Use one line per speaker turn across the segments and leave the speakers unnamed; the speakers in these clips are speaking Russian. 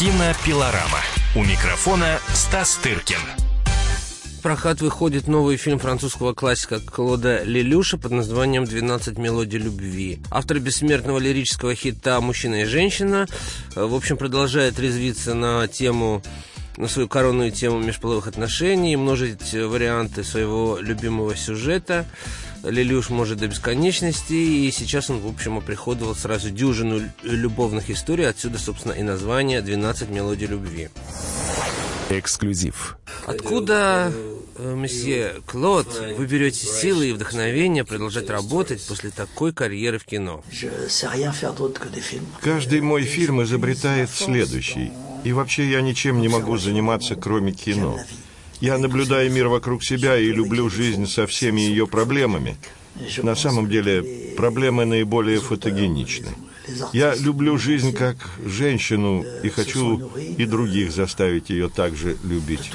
Кинопилорама. У микрофона Стас Тыркин.
В прокат выходит новый фильм французского классика Клода Лелюша под названием «12 мелодий любви». Автор бессмертного лирического хита «Мужчина и женщина» э, в общем продолжает резвиться на тему на свою коронную тему межполовых отношений, множить варианты своего любимого сюжета. Лелюш может до бесконечности, и сейчас он, в общем, оприходовал сразу дюжину любовных историй, отсюда, собственно, и название «12 мелодий любви».
Эксклюзив.
Откуда, э, месье Клод, вы берете силы и вдохновение продолжать работать после такой карьеры в кино?
Каждый мой фильм изобретает следующий. И вообще я ничем не могу заниматься, кроме кино. Я наблюдаю мир вокруг себя и люблю жизнь со всеми ее проблемами. На самом деле, проблемы наиболее фотогеничны. Я люблю жизнь как женщину и хочу и других заставить ее также любить.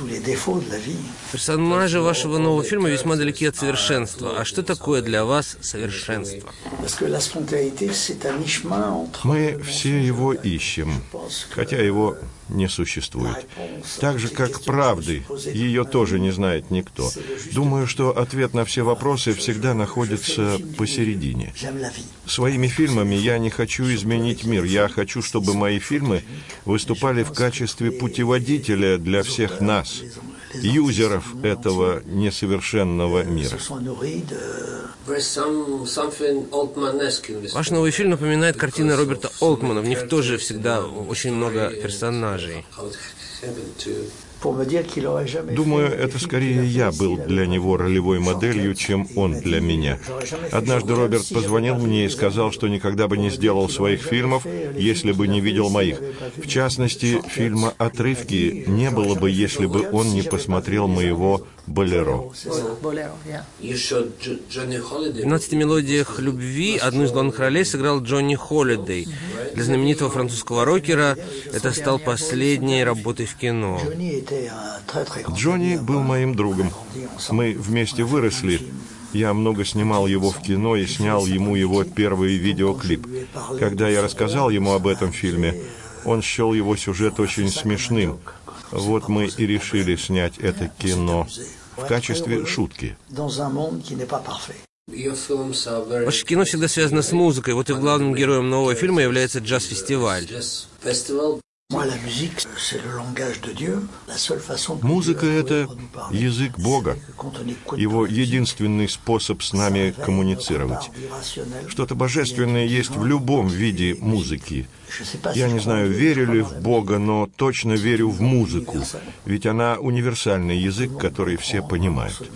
Персонажи вашего нового фильма весьма далеки от совершенства. А что такое для вас совершенство?
Мы все его ищем, хотя его не существует. Так же, как правды, ее тоже не знает никто. Думаю, что ответ на все вопросы всегда находится посередине. Своими фильмами я не хочу изменить мир. Я хочу, чтобы мои фильмы выступали в качестве путеводителя для всех нас, юзеров этого несовершенного мира.
Ваш новый фильм напоминает картины Роберта Олтмана. В них тоже всегда очень много персонажей.
Думаю, это скорее я был для него ролевой моделью, чем он для меня. Однажды Роберт позвонил мне и сказал, что никогда бы не сделал своих фильмов, если бы не видел моих. В частности, фильма «Отрывки» не было бы, если бы он не посмотрел моего «Болеро».
В «12 мелодиях любви» одну из главных ролей сыграл Джонни Холлидей. Для знаменитого французского рокера это стал последней работой в кино.
Джонни был моим другом. Мы вместе выросли. Я много снимал его в кино и снял ему его первый видеоклип. Когда я рассказал ему об этом фильме, он счел его сюжет очень смешным. Вот мы и решили снять это кино в качестве шутки.
Ваше кино всегда связано с музыкой. Вот и главным героем нового фильма является джаз-фестиваль.
Музыка — это язык Бога, его единственный способ с нами коммуницировать. Что-то божественное есть в любом виде музыки. Я не знаю, верю ли в Бога, но точно верю в музыку, ведь она универсальный язык, который все понимают.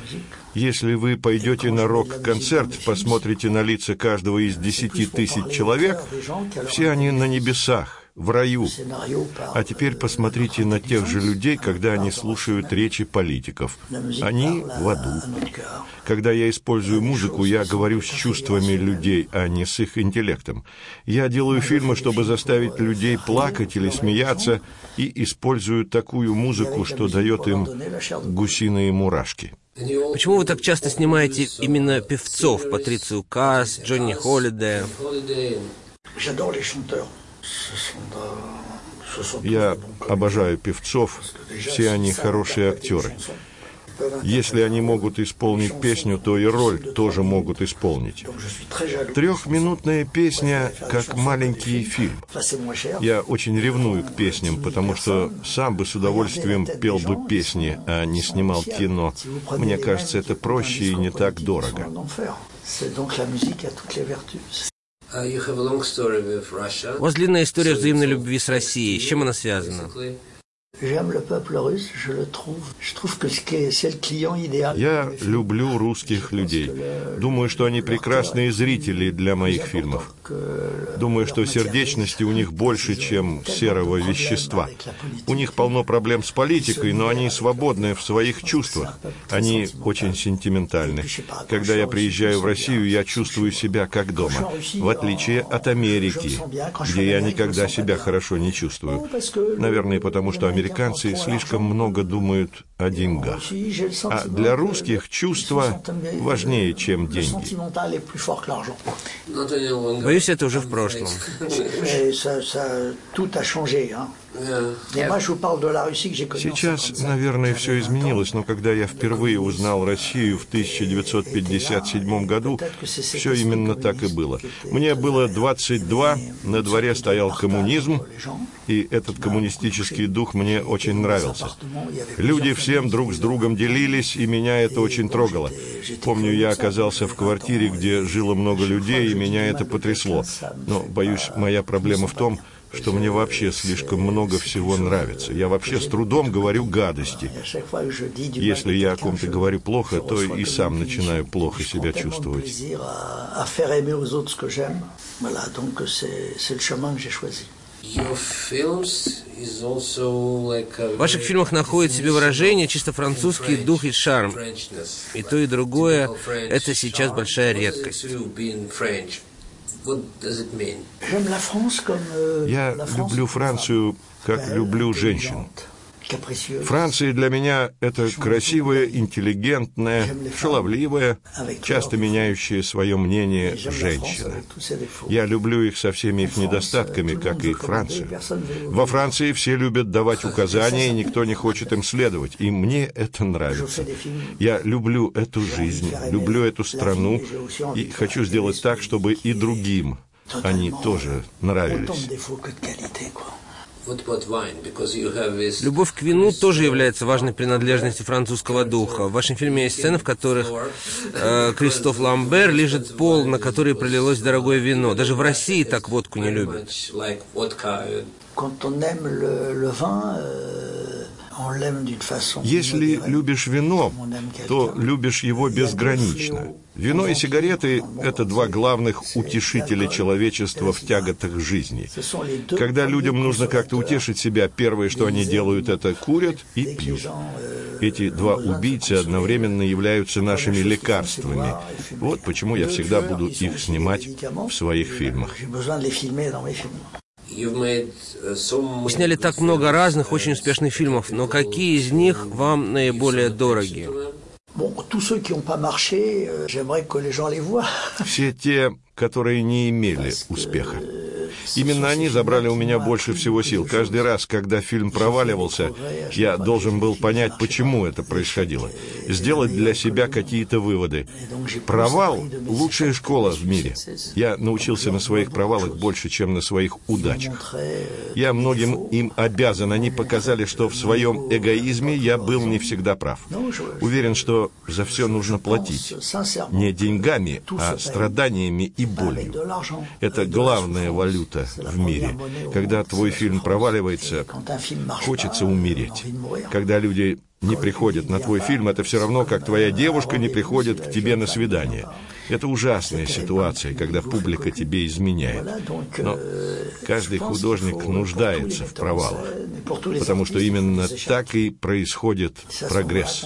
Если вы пойдете на рок-концерт, посмотрите на лица каждого из десяти тысяч человек, все они на небесах, в раю. А теперь посмотрите на тех же людей, когда они слушают речи политиков. Они в аду. Когда я использую музыку, я говорю с чувствами людей, а не с их интеллектом. Я делаю фильмы, чтобы заставить людей плакать или смеяться, и использую такую музыку, что дает им гусиные мурашки.
Почему вы так часто снимаете именно певцов? Патрицию Касс, Джонни Холлидея?
Я обожаю певцов, все они хорошие актеры. Если они могут исполнить песню, то и роль тоже могут исполнить. Трехминутная песня как маленький фильм. Я очень ревную к песням, потому что сам бы с удовольствием пел бы песни, а не снимал кино. Мне кажется, это проще и не так дорого.
У вас длинная история взаимной любви с Россией. С чем она связана?
Я люблю русских людей. Думаю, что они прекрасные зрители для моих фильмов. Думаю, что сердечности у них больше, чем серого вещества. У них полно проблем с политикой, но они свободны в своих чувствах. Они очень сентиментальны. Когда я приезжаю в Россию, я чувствую себя как дома, в отличие от Америки, где я никогда себя хорошо не чувствую. Наверное, потому что американцы слишком много думают о деньгах. А для русских чувства важнее, чем деньги.
Боюсь, это уже в прошлом.
Сейчас, наверное, все изменилось, но когда я впервые узнал Россию в 1957 году, все именно так и было. Мне было 22, на дворе стоял коммунизм, и этот коммунистический дух мне очень нравился. Люди всем друг с другом делились, и меня это очень трогало. Помню, я оказался в квартире, где жило много людей, и меня это потрясло. Но, боюсь, моя проблема в том, что мне вообще слишком много всего нравится. Я вообще с трудом говорю гадости. Если я о ком-то говорю плохо, то и сам начинаю плохо себя чувствовать.
В ваших фильмах находит себе выражение чисто французский дух и шарм. И то, и другое — это сейчас большая редкость.
Я люблю Францию, как люблю женщин. Франция для меня — это красивая, интеллигентная, шаловливая, часто меняющая свое мнение женщина. Я люблю их со всеми их недостатками, как и Францию. Во Франции все любят давать указания, и никто не хочет им следовать, и мне это нравится. Я люблю эту жизнь, люблю эту страну, и хочу сделать так, чтобы и другим они тоже нравились.
Любовь к вину тоже является важной принадлежностью французского духа. В вашем фильме есть сцены, в которых э, Кристоф Ламбер лежит пол, на который пролилось дорогое вино. Даже в России так водку не любят.
Если любишь вино, то любишь его безгранично. Вино и сигареты – это два главных утешителя человечества в тяготах жизни. Когда людям нужно как-то утешить себя, первое, что они делают, это курят и пьют. Эти два убийцы одновременно являются нашими лекарствами. Вот почему я всегда буду их снимать в своих фильмах.
Вы сняли так много разных, очень успешных фильмов, но какие из них вам наиболее дороги?
Все те, которые не имели успеха. Именно они забрали у меня больше всего сил. Каждый раз, когда фильм проваливался, я должен был понять, почему это происходило. Сделать для себя какие-то выводы. Провал — лучшая школа в мире. Я научился на своих провалах больше, чем на своих удачах. Я многим им обязан. Они показали, что в своем эгоизме я был не всегда прав. Уверен, что за все нужно платить. Не деньгами, а страданиями и болью. Это главная валюта в мире. Когда твой фильм проваливается, хочется умереть. Когда люди не приходят на твой фильм, это все равно, как твоя девушка не приходит к тебе на свидание. Это ужасная ситуация, когда публика тебе изменяет. Но каждый художник нуждается в провалах, потому что именно так и происходит прогресс.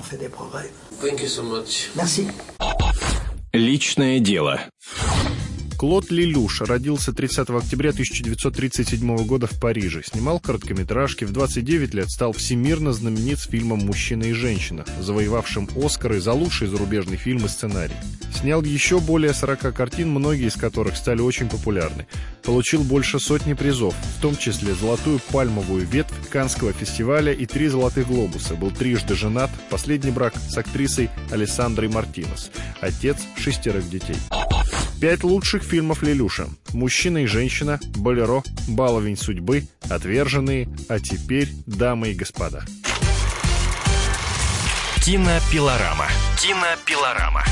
Личное дело.
Клод Лелюш родился 30 октября 1937 года в Париже. Снимал короткометражки, в 29 лет стал всемирно знаменит с фильмом «Мужчина и женщина», завоевавшим Оскары за лучший зарубежный фильм и сценарий. Снял еще более 40 картин, многие из которых стали очень популярны. Получил больше сотни призов, в том числе золотую пальмовую ветвь Канского фестиваля и три золотых глобуса. Был трижды женат, последний брак с актрисой Александрой Мартинес. Отец шестерых детей. Пять лучших фильмов Лелюша. «Мужчина и женщина», «Болеро», «Баловень судьбы», «Отверженные», а теперь «Дамы и господа».
Кинопилорама. Кинопилорама.